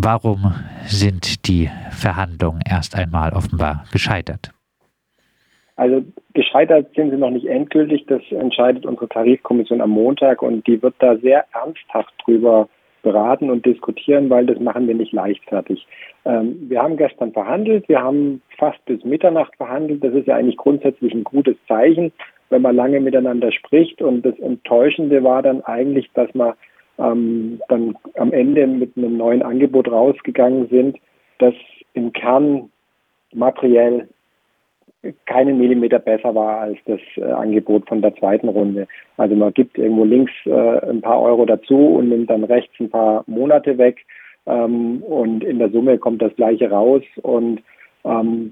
Warum sind die Verhandlungen erst einmal offenbar gescheitert? Also gescheitert sind sie noch nicht endgültig. Das entscheidet unsere Tarifkommission am Montag und die wird da sehr ernsthaft drüber beraten und diskutieren, weil das machen wir nicht leichtfertig. Ähm, wir haben gestern verhandelt, wir haben fast bis Mitternacht verhandelt. Das ist ja eigentlich grundsätzlich ein gutes Zeichen, wenn man lange miteinander spricht. Und das Enttäuschende war dann eigentlich, dass man ähm, dann am Ende mit einem neuen Angebot rausgegangen sind, das im Kern materiell keinen Millimeter besser war als das äh, Angebot von der zweiten Runde. Also man gibt irgendwo links äh, ein paar Euro dazu und nimmt dann rechts ein paar Monate weg ähm, und in der Summe kommt das gleiche raus und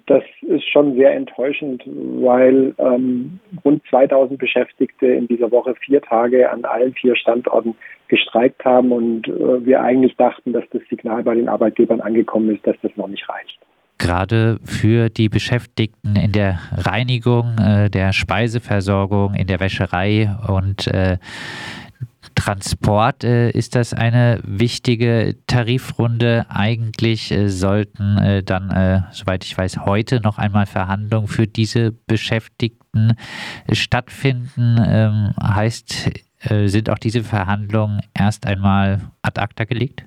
das ist schon sehr enttäuschend, weil ähm, rund 2000 Beschäftigte in dieser Woche vier Tage an allen vier Standorten gestreikt haben und äh, wir eigentlich dachten, dass das Signal bei den Arbeitgebern angekommen ist, dass das noch nicht reicht. Gerade für die Beschäftigten in der Reinigung, äh, der Speiseversorgung, in der Wäscherei und äh, Transport äh, ist das eine wichtige Tarifrunde. Eigentlich äh, sollten äh, dann, äh, soweit ich weiß, heute noch einmal Verhandlungen für diese Beschäftigten stattfinden. Ähm, heißt, sind auch diese Verhandlungen erst einmal ad acta gelegt?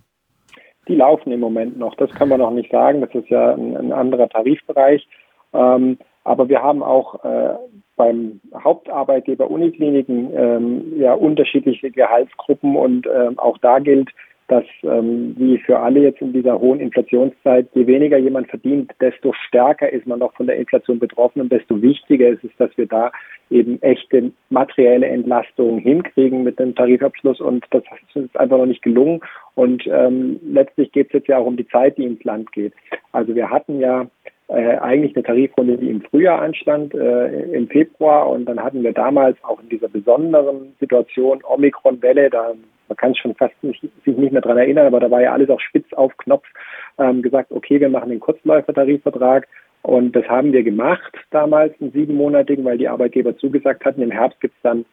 die laufen im Moment noch. Das kann man noch nicht sagen. Das ist ja ein, ein anderer Tarifbereich. Ähm, aber wir haben auch äh, beim Hauptarbeitgeber Unikliniken ähm, ja unterschiedliche Gehaltsgruppen und ähm, auch da gilt, dass ähm, wie für alle jetzt in dieser hohen Inflationszeit, je weniger jemand verdient, desto stärker ist man noch von der Inflation betroffen und desto wichtiger ist es, dass wir da eben echte materielle Entlastungen hinkriegen mit dem Tarifabschluss und das ist einfach noch nicht gelungen und ähm, letztlich geht es jetzt ja auch um die Zeit, die ins Land geht. Also wir hatten ja äh, eigentlich eine Tarifrunde, die im Frühjahr anstand, äh, im Februar. Und dann hatten wir damals auch in dieser besonderen Situation Omikron-Welle, da man kann es schon fast nicht, sich nicht mehr dran erinnern, aber da war ja alles auf spitz auf Knopf ähm, gesagt, okay, wir machen den Kurzläufer-Tarifvertrag. Und das haben wir gemacht damals, einen siebenmonatigen, weil die Arbeitgeber zugesagt hatten, im Herbst gibt es dann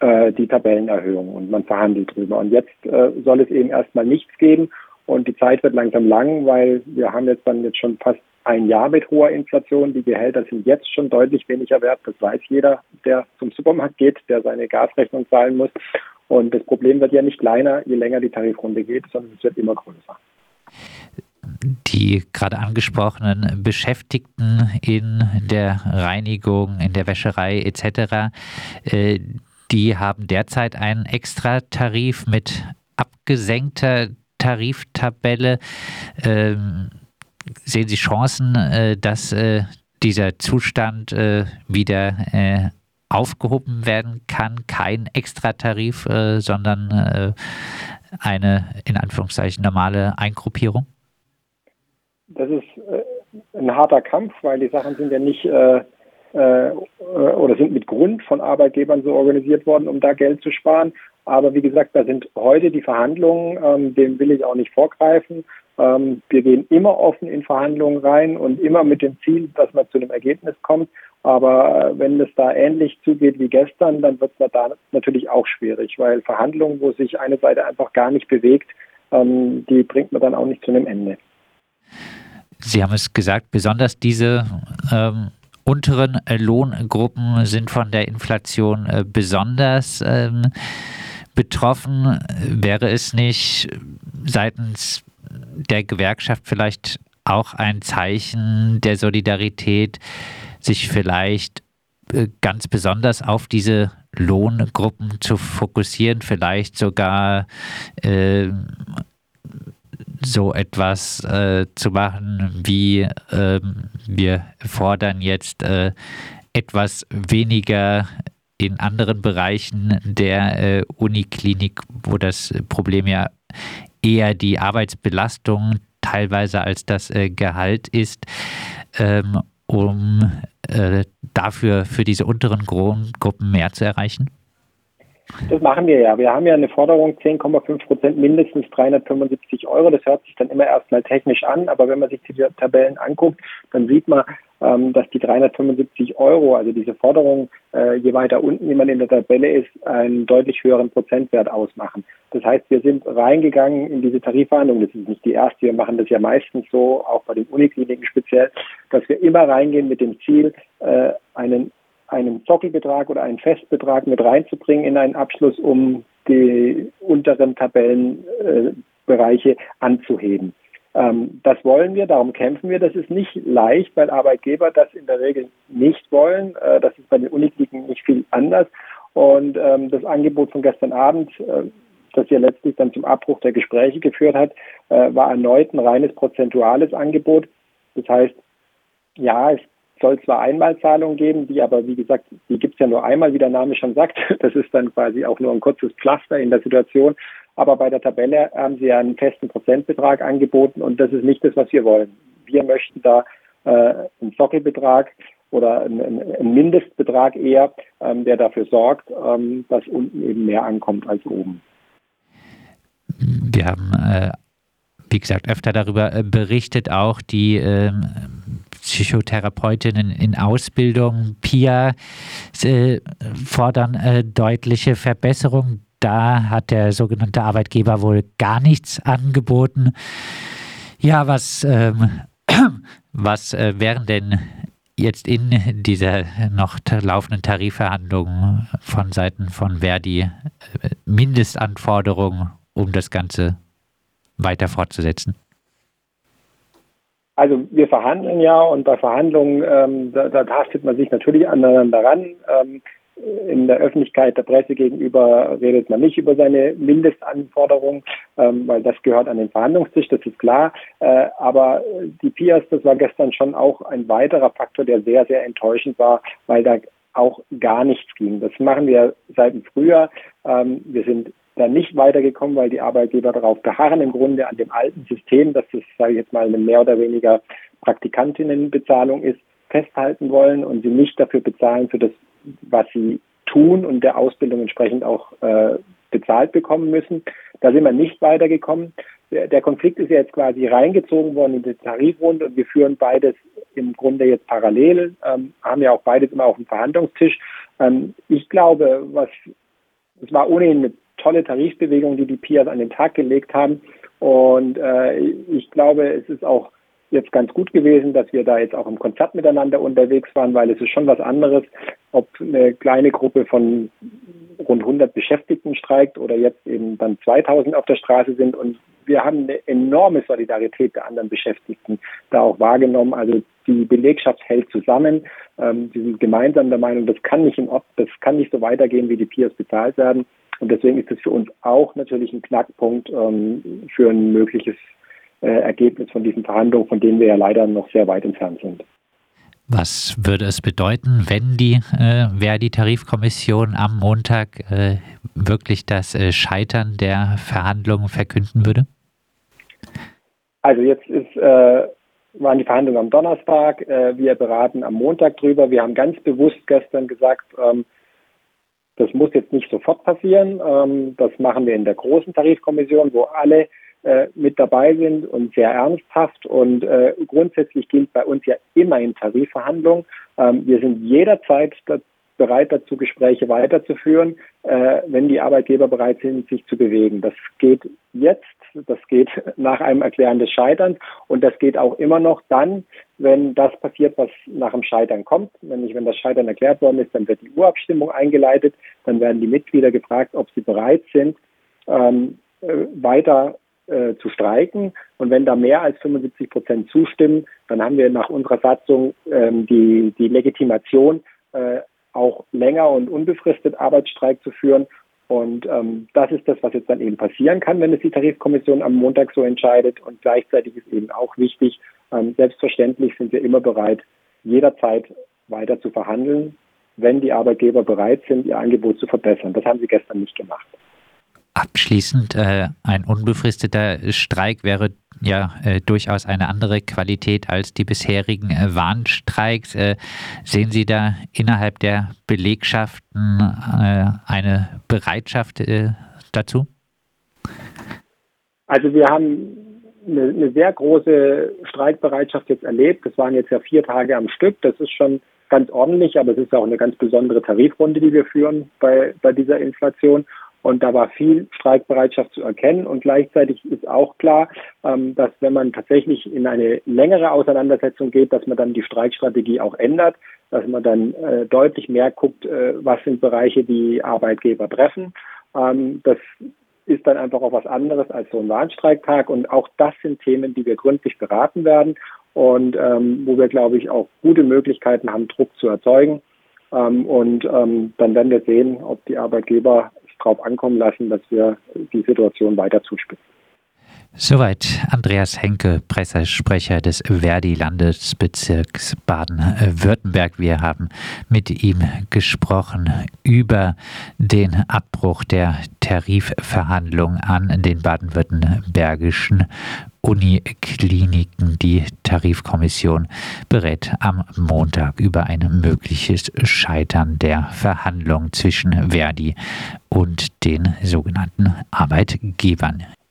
äh, die Tabellenerhöhung und man verhandelt drüber. Und jetzt äh, soll es eben erstmal nichts geben. Und die Zeit wird langsam lang, weil wir haben jetzt dann jetzt schon fast ein Jahr mit hoher Inflation. Die Gehälter sind jetzt schon deutlich weniger wert. Das weiß jeder, der zum Supermarkt geht, der seine Gasrechnung zahlen muss. Und das Problem wird ja nicht kleiner, je länger die Tarifrunde geht, sondern es wird immer größer die gerade angesprochenen Beschäftigten in der Reinigung, in der Wäscherei etc., äh, die haben derzeit einen Extratarif mit abgesenkter Tariftabelle. Sehen Sie Chancen, äh, dass äh, dieser Zustand wieder aufgehoben werden kann? Kein Extratarif, sondern eine in Anführungszeichen normale Eingruppierung? das ist äh, ein harter Kampf, weil die Sachen sind ja nicht äh, äh, oder sind mit Grund von Arbeitgebern so organisiert worden, um da Geld zu sparen. Aber wie gesagt, da sind heute die Verhandlungen, ähm, dem will ich auch nicht vorgreifen. Ähm, wir gehen immer offen in Verhandlungen rein und immer mit dem Ziel, dass man zu einem Ergebnis kommt. Aber äh, wenn es da ähnlich zugeht wie gestern, dann wird es da natürlich auch schwierig, weil Verhandlungen, wo sich eine Seite einfach gar nicht bewegt, ähm, die bringt man dann auch nicht zu einem Ende. Sie haben es gesagt, besonders diese ähm, unteren Lohngruppen sind von der Inflation äh, besonders ähm, betroffen. Wäre es nicht seitens der Gewerkschaft vielleicht auch ein Zeichen der Solidarität, sich vielleicht äh, ganz besonders auf diese Lohngruppen zu fokussieren, vielleicht sogar äh, so etwas äh, zu machen, wie äh, wir fordern jetzt äh, etwas weniger in anderen Bereichen der äh, Uniklinik, wo das Problem ja eher die Arbeitsbelastung teilweise als das äh, Gehalt ist, ähm, um äh, dafür für diese unteren Gruppen mehr zu erreichen? Das machen wir ja. Wir haben ja eine Forderung 10,5 Prozent mindestens 375 Euro. Das hört sich dann immer erstmal technisch an, aber wenn man sich die Tabellen anguckt, dann sieht man, ähm, dass die 375 Euro, also diese Forderung, äh, je weiter unten jemand in der Tabelle ist, einen deutlich höheren Prozentwert ausmachen. Das heißt, wir sind reingegangen in diese Tarifverhandlungen. Das ist nicht die erste. Wir machen das ja meistens so, auch bei den Unikliniken speziell, dass wir immer reingehen mit dem Ziel, äh, einen einen Sockelbetrag oder einen Festbetrag mit reinzubringen in einen Abschluss, um die unteren Tabellenbereiche äh, anzuheben. Ähm, das wollen wir, darum kämpfen wir. Das ist nicht leicht, weil Arbeitgeber das in der Regel nicht wollen. Äh, das ist bei den Unikliniken nicht viel anders. Und ähm, das Angebot von gestern Abend, äh, das ja letztlich dann zum Abbruch der Gespräche geführt hat, äh, war erneut ein reines prozentuales Angebot. Das heißt, ja, es soll zwar Einmalzahlungen geben, die aber, wie gesagt, die gibt es ja nur einmal, wie der Name schon sagt. Das ist dann quasi auch nur ein kurzes Pflaster in der Situation. Aber bei der Tabelle haben sie einen festen Prozentbetrag angeboten und das ist nicht das, was wir wollen. Wir möchten da äh, einen Sockelbetrag oder einen, einen Mindestbetrag eher, ähm, der dafür sorgt, ähm, dass unten eben mehr ankommt als oben. Wir haben, äh, wie gesagt, öfter darüber äh, berichtet, auch die ähm, Psychotherapeutinnen in Ausbildung, PIA, äh, fordern äh, deutliche Verbesserungen. Da hat der sogenannte Arbeitgeber wohl gar nichts angeboten. Ja, was, ähm, was äh, wären denn jetzt in dieser noch laufenden Tarifverhandlung von Seiten von Verdi äh, Mindestanforderungen, um das Ganze weiter fortzusetzen? Also wir verhandeln ja und bei Verhandlungen, ähm, da, da tastet man sich natürlich aneinander ran. Ähm, in der Öffentlichkeit der Presse gegenüber redet man nicht über seine Mindestanforderungen, ähm, weil das gehört an den Verhandlungstisch, das ist klar. Äh, aber die PIAS, das war gestern schon auch ein weiterer Faktor, der sehr, sehr enttäuschend war, weil da auch gar nichts ging. Das machen wir seit dem Frühjahr. Ähm, wir sind da nicht weitergekommen, weil die Arbeitgeber darauf beharren, im Grunde an dem alten System, dass das, sage ich jetzt mal, eine mehr oder weniger Praktikantinnenbezahlung ist, festhalten wollen und sie nicht dafür bezahlen für das, was sie tun und der Ausbildung entsprechend auch äh, bezahlt bekommen müssen. Da sind wir nicht weitergekommen. Der Konflikt ist ja jetzt quasi reingezogen worden in die Tarifrunde und wir führen beides im Grunde jetzt parallel, ähm, haben ja auch beides immer auf dem Verhandlungstisch. Ähm, ich glaube, was es war ohnehin eine tolle Tarifbewegung, die die PIAs an den Tag gelegt haben. Und äh, ich glaube, es ist auch jetzt ganz gut gewesen, dass wir da jetzt auch im Konzert miteinander unterwegs waren, weil es ist schon was anderes, ob eine kleine Gruppe von rund 100 Beschäftigten streikt oder jetzt eben dann 2000 auf der Straße sind. Und wir haben eine enorme Solidarität der anderen Beschäftigten da auch wahrgenommen. Also die Belegschaft hält zusammen. Ähm, sie sind gemeinsam der Meinung, das kann nicht in Ort, das kann nicht so weitergehen, wie die Peers bezahlt werden. Und deswegen ist es für uns auch natürlich ein Knackpunkt ähm, für ein mögliches Ergebnis von diesen Verhandlungen, von denen wir ja leider noch sehr weit entfernt sind. Was würde es bedeuten, wenn die äh, Verdi-Tarifkommission am Montag äh, wirklich das äh, Scheitern der Verhandlungen verkünden würde? Also jetzt ist, äh, waren die Verhandlungen am Donnerstag. Äh, wir beraten am Montag drüber. Wir haben ganz bewusst gestern gesagt, ähm, das muss jetzt nicht sofort passieren. Ähm, das machen wir in der großen Tarifkommission, wo alle äh, mit dabei sind und sehr ernsthaft. Und äh, grundsätzlich gilt bei uns ja immer in Tarifverhandlungen. Ähm, wir sind jederzeit bereit dazu, Gespräche weiterzuführen, äh, wenn die Arbeitgeber bereit sind, sich zu bewegen. Das geht jetzt das geht nach einem Erklären des Scheiterns und das geht auch immer noch dann, wenn das passiert, was nach dem Scheitern kommt. Nämlich wenn das Scheitern erklärt worden ist, dann wird die Urabstimmung eingeleitet, dann werden die Mitglieder gefragt, ob sie bereit sind, ähm, äh, weiter äh, zu streiken. Und wenn da mehr als 75 Prozent zustimmen, dann haben wir nach unserer Satzung ähm, die, die Legitimation, äh, auch länger und unbefristet Arbeitsstreik zu führen. Und ähm, das ist das, was jetzt dann eben passieren kann, wenn es die Tarifkommission am Montag so entscheidet. Und gleichzeitig ist eben auch wichtig, ähm, selbstverständlich sind wir immer bereit, jederzeit weiter zu verhandeln, wenn die Arbeitgeber bereit sind, ihr Angebot zu verbessern. Das haben sie gestern nicht gemacht. Abschließend, äh, ein unbefristeter Streik wäre ja äh, durchaus eine andere Qualität als die bisherigen äh, Warnstreiks. Äh, sehen Sie da innerhalb der Belegschaften äh, eine Bereitschaft äh, dazu? Also wir haben eine, eine sehr große Streikbereitschaft jetzt erlebt. Das waren jetzt ja vier Tage am Stück. Das ist schon ganz ordentlich, aber es ist auch eine ganz besondere Tarifrunde, die wir führen bei, bei dieser Inflation. Und da war viel Streikbereitschaft zu erkennen. Und gleichzeitig ist auch klar, ähm, dass wenn man tatsächlich in eine längere Auseinandersetzung geht, dass man dann die Streikstrategie auch ändert, dass man dann äh, deutlich mehr guckt, äh, was sind Bereiche, die Arbeitgeber treffen. Ähm, das ist dann einfach auch was anderes als so ein Warnstreiktag. Und auch das sind Themen, die wir gründlich beraten werden und ähm, wo wir, glaube ich, auch gute Möglichkeiten haben, Druck zu erzeugen. Ähm, und ähm, dann werden wir sehen, ob die Arbeitgeber es darauf ankommen lassen, dass wir die Situation weiter zuspitzen. Soweit Andreas Henke, Pressesprecher des Verdi-Landesbezirks Baden-Württemberg. Wir haben mit ihm gesprochen über den Abbruch der Tarifverhandlungen an den baden-württembergischen Unikliniken. Die Tarifkommission berät am Montag über ein mögliches Scheitern der Verhandlungen zwischen Verdi und den sogenannten Arbeitgebern.